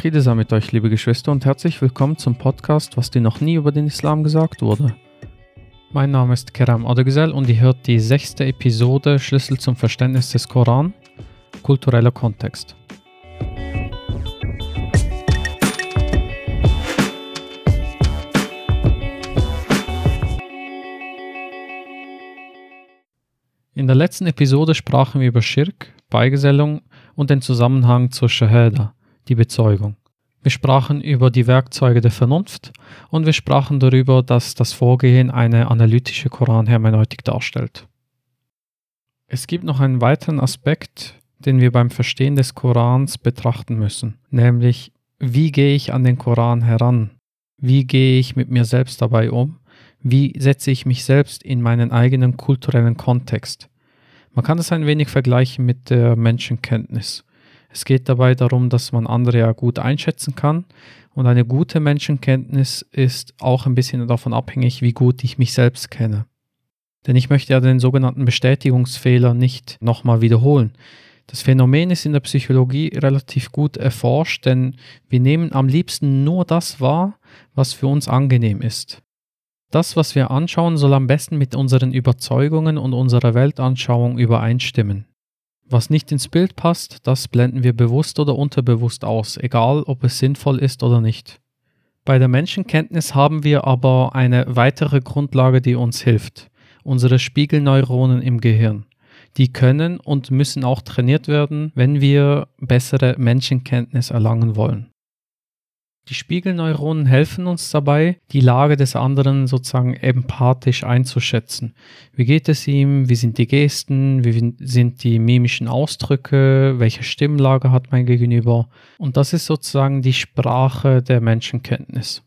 Friede sei mit euch, liebe Geschwister, und herzlich willkommen zum Podcast, was dir noch nie über den Islam gesagt wurde. Mein Name ist Keram Adegzel und ihr hört die sechste Episode Schlüssel zum Verständnis des Koran, kultureller Kontext. In der letzten Episode sprachen wir über Schirk, Beigesellung und den Zusammenhang zur Shahada, die Bezeugung. Wir sprachen über die Werkzeuge der Vernunft und wir sprachen darüber, dass das Vorgehen eine analytische Koranhermeneutik darstellt. Es gibt noch einen weiteren Aspekt, den wir beim Verstehen des Korans betrachten müssen, nämlich wie gehe ich an den Koran heran? Wie gehe ich mit mir selbst dabei um? Wie setze ich mich selbst in meinen eigenen kulturellen Kontext? Man kann es ein wenig vergleichen mit der Menschenkenntnis. Es geht dabei darum, dass man andere ja gut einschätzen kann. Und eine gute Menschenkenntnis ist auch ein bisschen davon abhängig, wie gut ich mich selbst kenne. Denn ich möchte ja den sogenannten Bestätigungsfehler nicht nochmal wiederholen. Das Phänomen ist in der Psychologie relativ gut erforscht, denn wir nehmen am liebsten nur das wahr, was für uns angenehm ist. Das, was wir anschauen, soll am besten mit unseren Überzeugungen und unserer Weltanschauung übereinstimmen. Was nicht ins Bild passt, das blenden wir bewusst oder unterbewusst aus, egal ob es sinnvoll ist oder nicht. Bei der Menschenkenntnis haben wir aber eine weitere Grundlage, die uns hilft, unsere Spiegelneuronen im Gehirn. Die können und müssen auch trainiert werden, wenn wir bessere Menschenkenntnis erlangen wollen. Die Spiegelneuronen helfen uns dabei, die Lage des anderen sozusagen empathisch einzuschätzen. Wie geht es ihm? Wie sind die Gesten? Wie sind die mimischen Ausdrücke? Welche Stimmlage hat mein Gegenüber? Und das ist sozusagen die Sprache der Menschenkenntnis.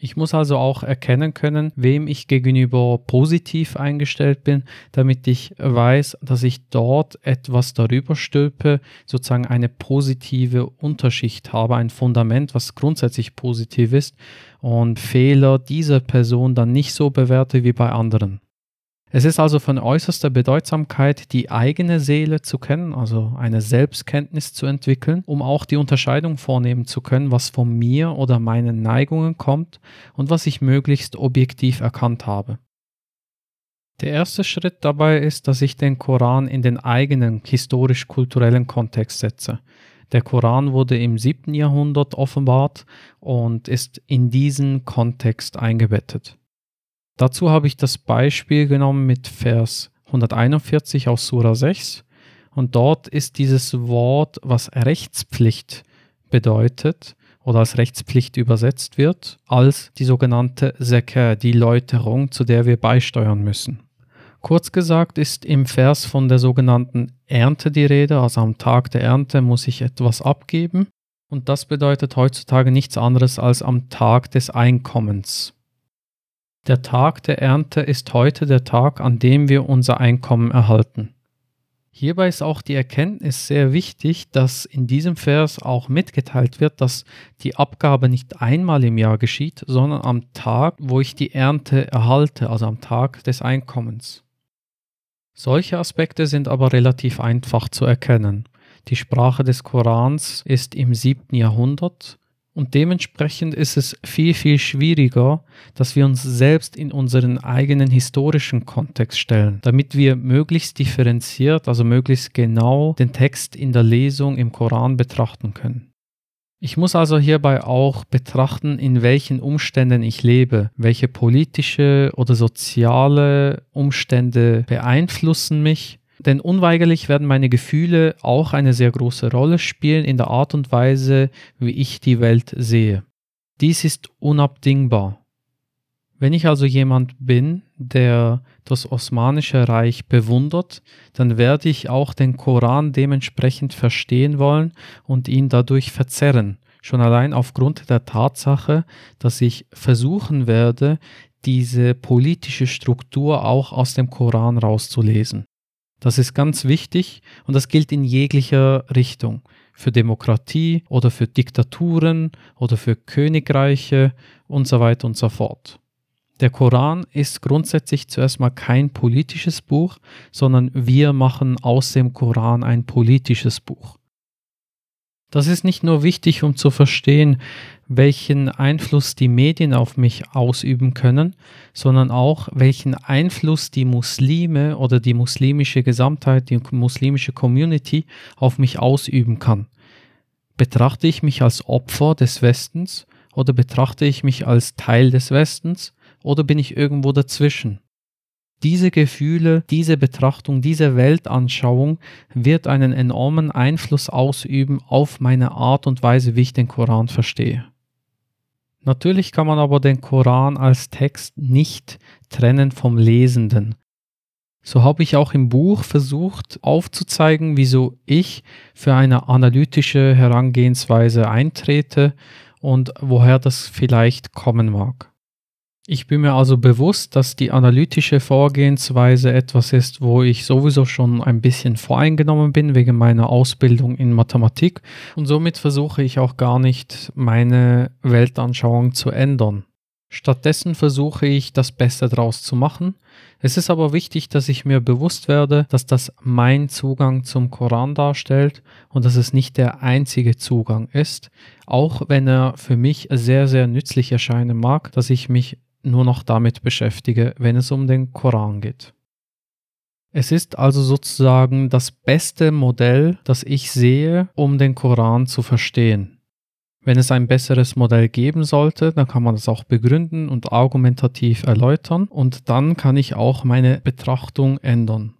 Ich muss also auch erkennen können, wem ich gegenüber positiv eingestellt bin, damit ich weiß, dass ich dort etwas darüber stülpe, sozusagen eine positive Unterschicht habe, ein Fundament, was grundsätzlich positiv ist und Fehler dieser Person dann nicht so bewerte wie bei anderen. Es ist also von äußerster Bedeutsamkeit, die eigene Seele zu kennen, also eine Selbstkenntnis zu entwickeln, um auch die Unterscheidung vornehmen zu können, was von mir oder meinen Neigungen kommt und was ich möglichst objektiv erkannt habe. Der erste Schritt dabei ist, dass ich den Koran in den eigenen historisch-kulturellen Kontext setze. Der Koran wurde im 7. Jahrhundert offenbart und ist in diesen Kontext eingebettet. Dazu habe ich das Beispiel genommen mit Vers 141 aus Sura 6. Und dort ist dieses Wort, was Rechtspflicht bedeutet oder als Rechtspflicht übersetzt wird, als die sogenannte Sekah, die Läuterung, zu der wir beisteuern müssen. Kurz gesagt ist im Vers von der sogenannten Ernte die Rede, also am Tag der Ernte muss ich etwas abgeben. Und das bedeutet heutzutage nichts anderes als am Tag des Einkommens. Der Tag der Ernte ist heute der Tag, an dem wir unser Einkommen erhalten. Hierbei ist auch die Erkenntnis sehr wichtig, dass in diesem Vers auch mitgeteilt wird, dass die Abgabe nicht einmal im Jahr geschieht, sondern am Tag, wo ich die Ernte erhalte, also am Tag des Einkommens. Solche Aspekte sind aber relativ einfach zu erkennen. Die Sprache des Korans ist im 7. Jahrhundert und dementsprechend ist es viel, viel schwieriger, dass wir uns selbst in unseren eigenen historischen Kontext stellen, damit wir möglichst differenziert, also möglichst genau den Text in der Lesung im Koran betrachten können. Ich muss also hierbei auch betrachten, in welchen Umständen ich lebe, welche politische oder soziale Umstände beeinflussen mich denn unweigerlich werden meine Gefühle auch eine sehr große Rolle spielen in der Art und Weise, wie ich die Welt sehe. Dies ist unabdingbar. Wenn ich also jemand bin, der das Osmanische Reich bewundert, dann werde ich auch den Koran dementsprechend verstehen wollen und ihn dadurch verzerren, schon allein aufgrund der Tatsache, dass ich versuchen werde, diese politische Struktur auch aus dem Koran rauszulesen. Das ist ganz wichtig und das gilt in jeglicher Richtung. Für Demokratie oder für Diktaturen oder für Königreiche und so weiter und so fort. Der Koran ist grundsätzlich zuerst mal kein politisches Buch, sondern wir machen aus dem Koran ein politisches Buch. Das ist nicht nur wichtig, um zu verstehen, welchen Einfluss die Medien auf mich ausüben können, sondern auch, welchen Einfluss die Muslime oder die muslimische Gesamtheit, die muslimische Community auf mich ausüben kann. Betrachte ich mich als Opfer des Westens oder betrachte ich mich als Teil des Westens oder bin ich irgendwo dazwischen? Diese Gefühle, diese Betrachtung, diese Weltanschauung wird einen enormen Einfluss ausüben auf meine Art und Weise, wie ich den Koran verstehe. Natürlich kann man aber den Koran als Text nicht trennen vom Lesenden. So habe ich auch im Buch versucht aufzuzeigen, wieso ich für eine analytische Herangehensweise eintrete und woher das vielleicht kommen mag. Ich bin mir also bewusst, dass die analytische Vorgehensweise etwas ist, wo ich sowieso schon ein bisschen voreingenommen bin wegen meiner Ausbildung in Mathematik und somit versuche ich auch gar nicht meine Weltanschauung zu ändern. Stattdessen versuche ich das Beste daraus zu machen. Es ist aber wichtig, dass ich mir bewusst werde, dass das mein Zugang zum Koran darstellt und dass es nicht der einzige Zugang ist, auch wenn er für mich sehr, sehr nützlich erscheinen mag, dass ich mich nur noch damit beschäftige, wenn es um den Koran geht. Es ist also sozusagen das beste Modell, das ich sehe, um den Koran zu verstehen. Wenn es ein besseres Modell geben sollte, dann kann man das auch begründen und argumentativ erläutern und dann kann ich auch meine Betrachtung ändern.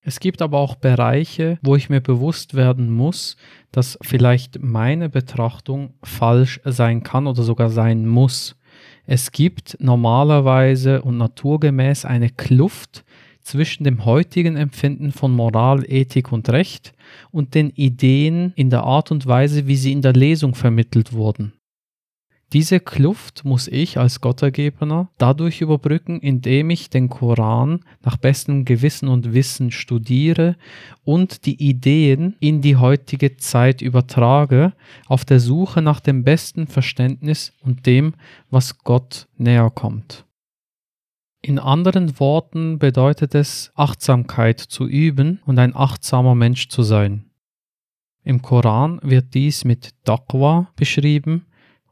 Es gibt aber auch Bereiche, wo ich mir bewusst werden muss, dass vielleicht meine Betrachtung falsch sein kann oder sogar sein muss. Es gibt normalerweise und naturgemäß eine Kluft zwischen dem heutigen Empfinden von Moral, Ethik und Recht und den Ideen in der Art und Weise, wie sie in der Lesung vermittelt wurden. Diese Kluft muss ich als Gottergebener dadurch überbrücken, indem ich den Koran nach bestem Gewissen und Wissen studiere und die Ideen in die heutige Zeit übertrage, auf der Suche nach dem besten Verständnis und dem, was Gott näher kommt. In anderen Worten bedeutet es, Achtsamkeit zu üben und ein achtsamer Mensch zu sein. Im Koran wird dies mit Taqwa beschrieben,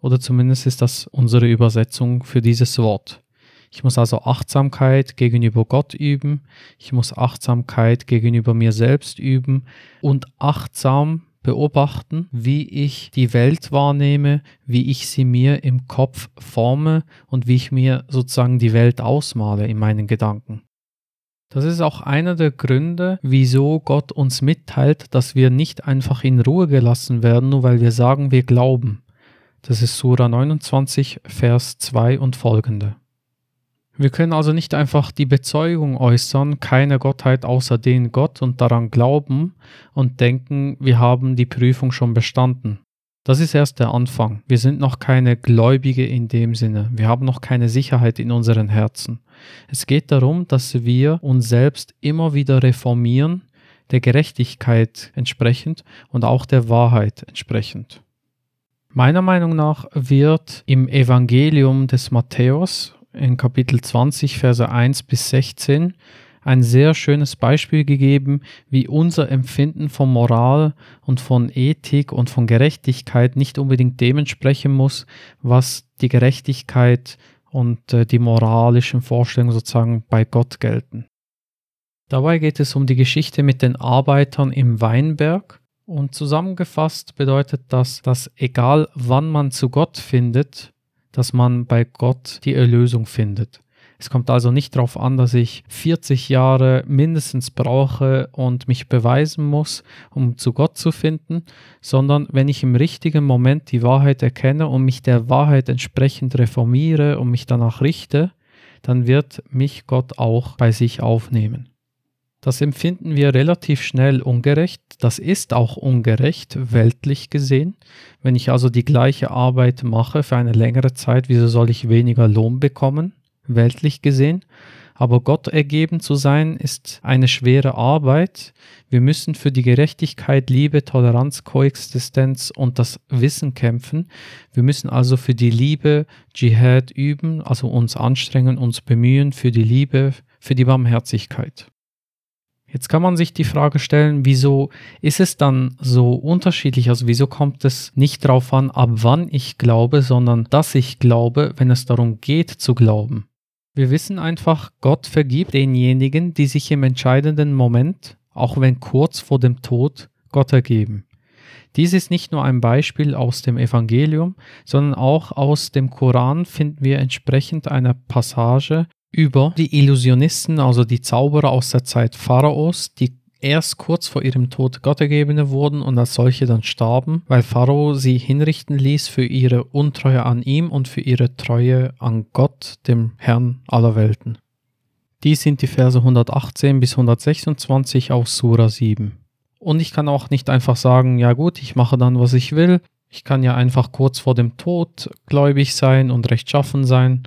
oder zumindest ist das unsere Übersetzung für dieses Wort. Ich muss also Achtsamkeit gegenüber Gott üben, ich muss Achtsamkeit gegenüber mir selbst üben und achtsam beobachten, wie ich die Welt wahrnehme, wie ich sie mir im Kopf forme und wie ich mir sozusagen die Welt ausmale in meinen Gedanken. Das ist auch einer der Gründe, wieso Gott uns mitteilt, dass wir nicht einfach in Ruhe gelassen werden, nur weil wir sagen, wir glauben. Das ist Sura 29, Vers 2 und folgende. Wir können also nicht einfach die Bezeugung äußern, keine Gottheit außer den Gott und daran glauben und denken, wir haben die Prüfung schon bestanden. Das ist erst der Anfang. Wir sind noch keine Gläubige in dem Sinne. Wir haben noch keine Sicherheit in unseren Herzen. Es geht darum, dass wir uns selbst immer wieder reformieren, der Gerechtigkeit entsprechend und auch der Wahrheit entsprechend. Meiner Meinung nach wird im Evangelium des Matthäus in Kapitel 20, Verse 1 bis 16 ein sehr schönes Beispiel gegeben, wie unser Empfinden von Moral und von Ethik und von Gerechtigkeit nicht unbedingt dementsprechend muss, was die Gerechtigkeit und äh, die moralischen Vorstellungen sozusagen bei Gott gelten. Dabei geht es um die Geschichte mit den Arbeitern im Weinberg und zusammengefasst bedeutet das, dass egal wann man zu Gott findet, dass man bei Gott die Erlösung findet. Es kommt also nicht darauf an, dass ich 40 Jahre mindestens brauche und mich beweisen muss, um zu Gott zu finden, sondern wenn ich im richtigen Moment die Wahrheit erkenne und mich der Wahrheit entsprechend reformiere und mich danach richte, dann wird mich Gott auch bei sich aufnehmen. Das empfinden wir relativ schnell ungerecht. Das ist auch ungerecht, weltlich gesehen. Wenn ich also die gleiche Arbeit mache für eine längere Zeit, wieso soll ich weniger Lohn bekommen, weltlich gesehen? Aber Gott ergeben zu sein, ist eine schwere Arbeit. Wir müssen für die Gerechtigkeit, Liebe, Toleranz, Koexistenz und das Wissen kämpfen. Wir müssen also für die Liebe Dschihad üben, also uns anstrengen, uns bemühen für die Liebe, für die Barmherzigkeit. Jetzt kann man sich die Frage stellen, wieso ist es dann so unterschiedlich? Also wieso kommt es nicht darauf an, ab wann ich glaube, sondern dass ich glaube, wenn es darum geht zu glauben? Wir wissen einfach, Gott vergibt denjenigen, die sich im entscheidenden Moment, auch wenn kurz vor dem Tod, Gott ergeben. Dies ist nicht nur ein Beispiel aus dem Evangelium, sondern auch aus dem Koran finden wir entsprechend eine Passage über die Illusionisten, also die Zauberer aus der Zeit Pharaos, die erst kurz vor ihrem Tod Gottergebene wurden und als solche dann starben, weil Pharao sie hinrichten ließ für ihre Untreue an ihm und für ihre Treue an Gott, dem Herrn aller Welten. Dies sind die Verse 118 bis 126 aus Sura 7. Und ich kann auch nicht einfach sagen, ja gut, ich mache dann, was ich will. Ich kann ja einfach kurz vor dem Tod gläubig sein und rechtschaffen sein.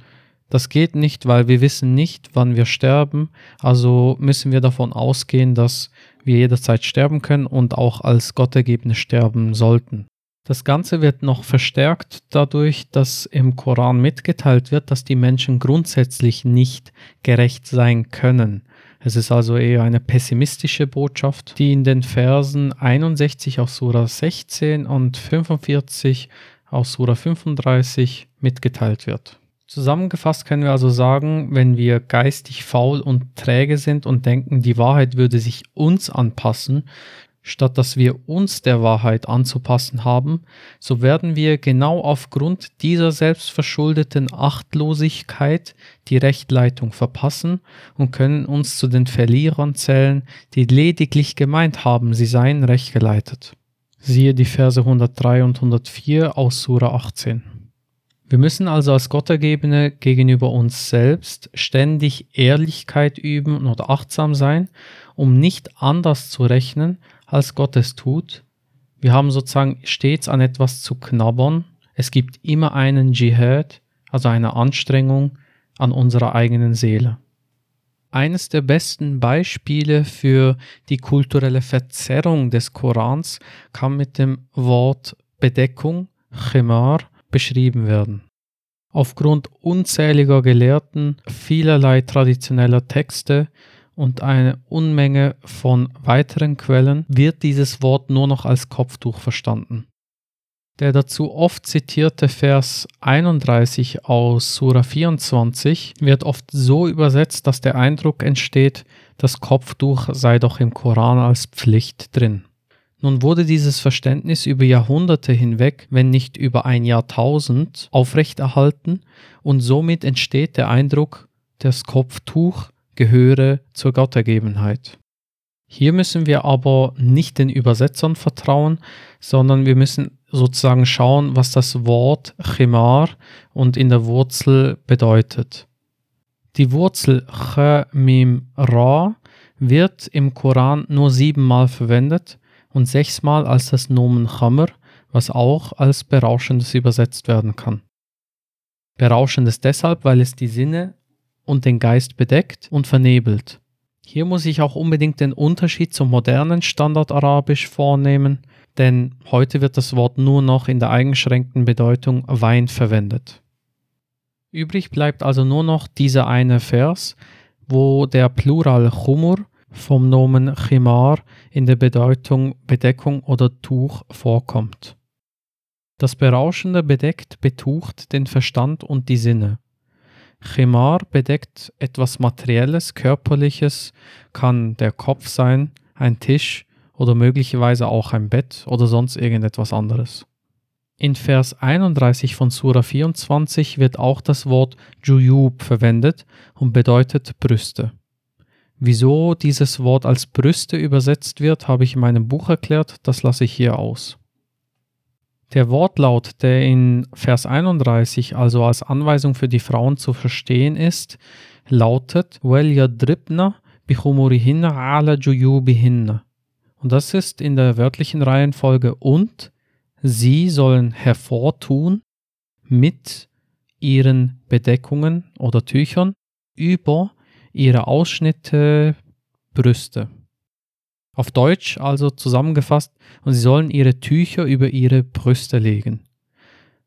Das geht nicht, weil wir wissen nicht, wann wir sterben. Also müssen wir davon ausgehen, dass wir jederzeit sterben können und auch als Gottergebene sterben sollten. Das Ganze wird noch verstärkt dadurch, dass im Koran mitgeteilt wird, dass die Menschen grundsätzlich nicht gerecht sein können. Es ist also eher eine pessimistische Botschaft, die in den Versen 61 aus Sura 16 und 45 aus Sura 35 mitgeteilt wird. Zusammengefasst können wir also sagen, wenn wir geistig faul und träge sind und denken, die Wahrheit würde sich uns anpassen, statt dass wir uns der Wahrheit anzupassen haben, so werden wir genau aufgrund dieser selbstverschuldeten Achtlosigkeit die Rechtleitung verpassen und können uns zu den Verlierern zählen, die lediglich gemeint haben, sie seien recht geleitet. Siehe die Verse 103 und 104 aus Sura 18. Wir müssen also als Gottergebene gegenüber uns selbst ständig Ehrlichkeit üben oder achtsam sein, um nicht anders zu rechnen, als Gott es tut. Wir haben sozusagen stets an etwas zu knabbern. Es gibt immer einen Dschihad, also eine Anstrengung an unserer eigenen Seele. Eines der besten Beispiele für die kulturelle Verzerrung des Korans kann mit dem Wort Bedeckung, Chimar, beschrieben werden. Aufgrund unzähliger Gelehrten, vielerlei traditioneller Texte und eine Unmenge von weiteren Quellen wird dieses Wort nur noch als Kopftuch verstanden. Der dazu oft zitierte Vers 31 aus Sura 24 wird oft so übersetzt, dass der Eindruck entsteht, das Kopftuch sei doch im Koran als Pflicht drin. Nun wurde dieses Verständnis über Jahrhunderte hinweg, wenn nicht über ein Jahrtausend, aufrechterhalten und somit entsteht der Eindruck, das Kopftuch gehöre zur Gottergebenheit. Hier müssen wir aber nicht den Übersetzern vertrauen, sondern wir müssen sozusagen schauen, was das Wort Chimar und in der Wurzel bedeutet. Die Wurzel Ch Mim Ra wird im Koran nur siebenmal verwendet und sechsmal als das Nomen Chamr, was auch als Berauschendes übersetzt werden kann. Berauschendes deshalb, weil es die Sinne und den Geist bedeckt und vernebelt. Hier muss ich auch unbedingt den Unterschied zum modernen Standardarabisch vornehmen, denn heute wird das Wort nur noch in der eingeschränkten Bedeutung Wein verwendet. Übrig bleibt also nur noch dieser eine Vers, wo der Plural Chumur vom Nomen Chimar in der Bedeutung Bedeckung oder Tuch vorkommt. Das Berauschende bedeckt, betucht den Verstand und die Sinne. Chimar bedeckt etwas Materielles, Körperliches, kann der Kopf sein, ein Tisch oder möglicherweise auch ein Bett oder sonst irgendetwas anderes. In Vers 31 von Sura 24 wird auch das Wort Juyub verwendet und bedeutet Brüste. Wieso dieses Wort als Brüste übersetzt wird, habe ich in meinem Buch erklärt, das lasse ich hier aus. Der Wortlaut, der in Vers 31 also als Anweisung für die Frauen zu verstehen ist, lautet وَلْيَضْرِبْنَ بِخُمُرِهِنَّ عَلَى جُيُوبِهِنَّ Und das ist in der wörtlichen Reihenfolge und sie sollen hervortun mit ihren Bedeckungen oder Tüchern über ihre Ausschnitte, Brüste. Auf Deutsch also zusammengefasst, und sie sollen ihre Tücher über ihre Brüste legen.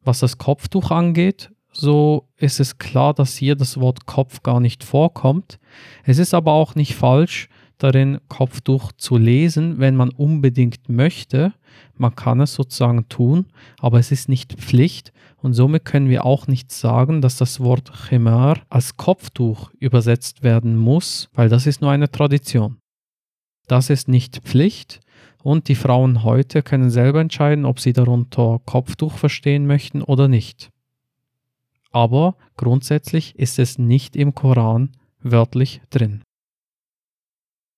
Was das Kopftuch angeht, so ist es klar, dass hier das Wort Kopf gar nicht vorkommt. Es ist aber auch nicht falsch, darin, Kopftuch zu lesen, wenn man unbedingt möchte. Man kann es sozusagen tun, aber es ist nicht Pflicht und somit können wir auch nicht sagen, dass das Wort Chimar als Kopftuch übersetzt werden muss, weil das ist nur eine Tradition. Das ist nicht Pflicht und die Frauen heute können selber entscheiden, ob sie darunter Kopftuch verstehen möchten oder nicht. Aber grundsätzlich ist es nicht im Koran wörtlich drin.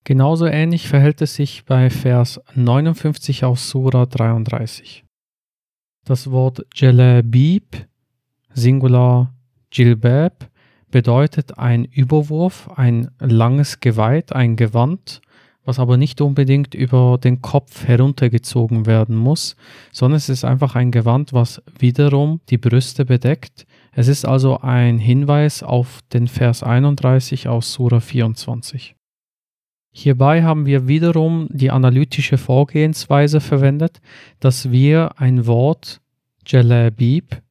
Genauso ähnlich verhält es sich bei Vers 59 aus Sura 33. Das Wort Jalabib, Singular Jilbab, bedeutet ein Überwurf, ein langes Geweit, ein Gewand, was aber nicht unbedingt über den Kopf heruntergezogen werden muss, sondern es ist einfach ein Gewand, was wiederum die Brüste bedeckt. Es ist also ein Hinweis auf den Vers 31 aus Sura 24. Hierbei haben wir wiederum die analytische Vorgehensweise verwendet, dass wir ein Wort Jalabib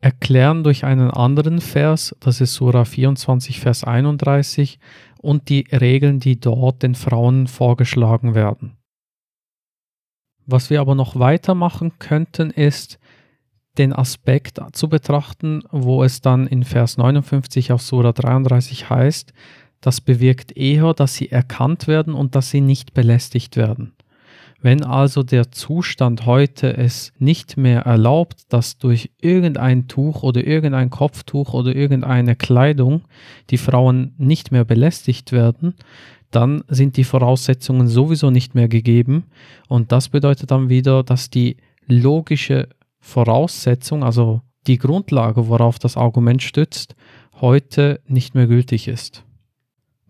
erklären durch einen anderen Vers, das ist Surah 24, Vers 31, und die Regeln, die dort den Frauen vorgeschlagen werden. Was wir aber noch weitermachen könnten, ist den Aspekt zu betrachten, wo es dann in Vers 59 auf Surah 33 heißt, das bewirkt eher, dass sie erkannt werden und dass sie nicht belästigt werden. Wenn also der Zustand heute es nicht mehr erlaubt, dass durch irgendein Tuch oder irgendein Kopftuch oder irgendeine Kleidung die Frauen nicht mehr belästigt werden, dann sind die Voraussetzungen sowieso nicht mehr gegeben und das bedeutet dann wieder, dass die logische Voraussetzung, also die Grundlage, worauf das Argument stützt, heute nicht mehr gültig ist.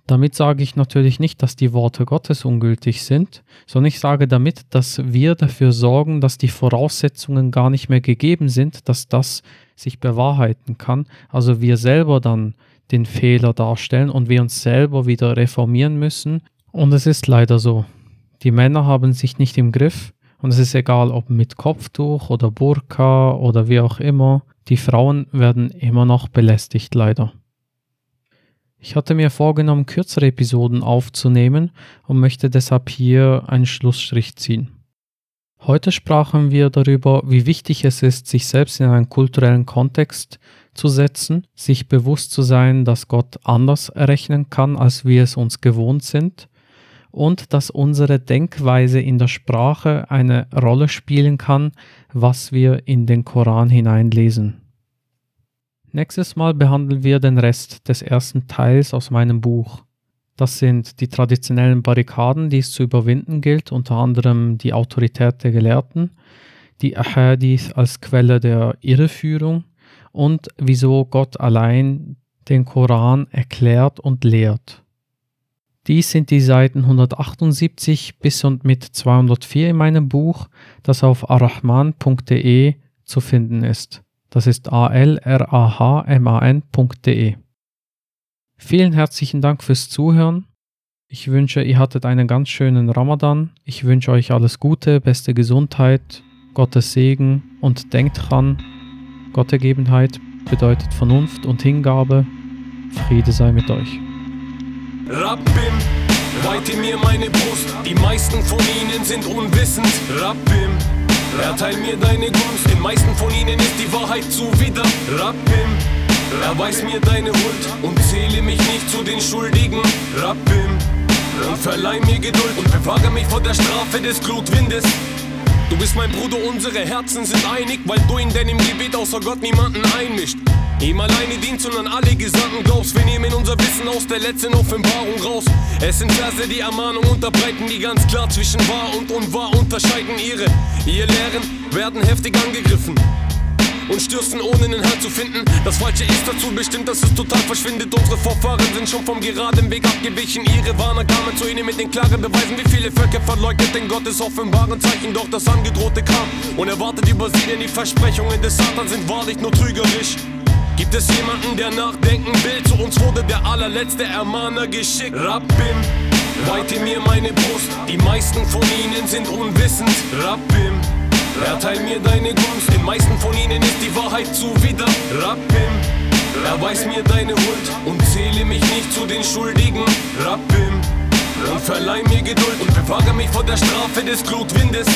Damit sage ich natürlich nicht, dass die Worte Gottes ungültig sind, sondern ich sage damit, dass wir dafür sorgen, dass die Voraussetzungen gar nicht mehr gegeben sind, dass das sich bewahrheiten kann. Also wir selber dann den Fehler darstellen und wir uns selber wieder reformieren müssen. Und es ist leider so. Die Männer haben sich nicht im Griff und es ist egal, ob mit Kopftuch oder Burka oder wie auch immer. Die Frauen werden immer noch belästigt, leider. Ich hatte mir vorgenommen, kürzere Episoden aufzunehmen und möchte deshalb hier einen Schlussstrich ziehen. Heute sprachen wir darüber, wie wichtig es ist, sich selbst in einen kulturellen Kontext zu setzen, sich bewusst zu sein, dass Gott anders rechnen kann, als wir es uns gewohnt sind, und dass unsere Denkweise in der Sprache eine Rolle spielen kann, was wir in den Koran hineinlesen. Nächstes Mal behandeln wir den Rest des ersten Teils aus meinem Buch. Das sind die traditionellen Barrikaden, die es zu überwinden gilt, unter anderem die Autorität der Gelehrten, die Ahadith als Quelle der Irreführung und wieso Gott allein den Koran erklärt und lehrt. Dies sind die Seiten 178 bis und mit 204 in meinem Buch, das auf arrahman.de zu finden ist. Das ist alrahman.de. Vielen herzlichen Dank fürs Zuhören. Ich wünsche, ihr hattet einen ganz schönen Ramadan. Ich wünsche euch alles Gute, beste Gesundheit, Gottes Segen und denkt dran, Gottergebenheit bedeutet Vernunft und Hingabe. Friede sei mit euch. Rabbim, weite mir meine Brust, die meisten von ihnen sind unwissend. Rabbim, Erteil mir deine Gunst, den meisten von ihnen ist die Wahrheit zuwider. Rabbim, erweis mir deine Huld und zähle mich nicht zu den Schuldigen. Rabbim, und verleih mir Geduld und bewahre mich vor der Strafe des Glutwindes. Du bist mein Bruder, unsere Herzen sind einig, weil du in deinem Gebet außer Gott niemanden einmischt. Ihm alleine dient, sondern alle Gesandten glaubst. Wir nehmen unser Wissen aus der letzten Offenbarung raus. Es sind Verse, die Ermahnung unterbreiten, die ganz klar zwischen wahr und unwahr unterscheiden. Ihre, ihr Lehren werden heftig angegriffen und stürzen ohne einen Halt zu finden. Das Falsche ist dazu bestimmt, dass es total verschwindet. Unsere Vorfahren sind schon vom geraden Weg abgewichen. Ihre Warner kamen zu ihnen mit den klaren Beweisen, wie viele Völker verleugnet den Gottes offenbaren Zeichen. Doch das Angedrohte kam und erwartet über sie, denn die Versprechungen des Satans sind wahrlich nur trügerisch. Gibt es jemanden, der nachdenken will? Zu uns wurde der allerletzte Ermahner geschickt. Rabbim, weite mir meine Brust. Die meisten von ihnen sind unwissend. Rabbim, erteil mir deine Gunst. Den meisten von ihnen ist die Wahrheit zuwider. Rabbim, erweis mir deine Huld und zähle mich nicht zu den Schuldigen. Rabbim, und verleih verleih mir Geduld und bewahre mich vor der Strafe des Glutwindes.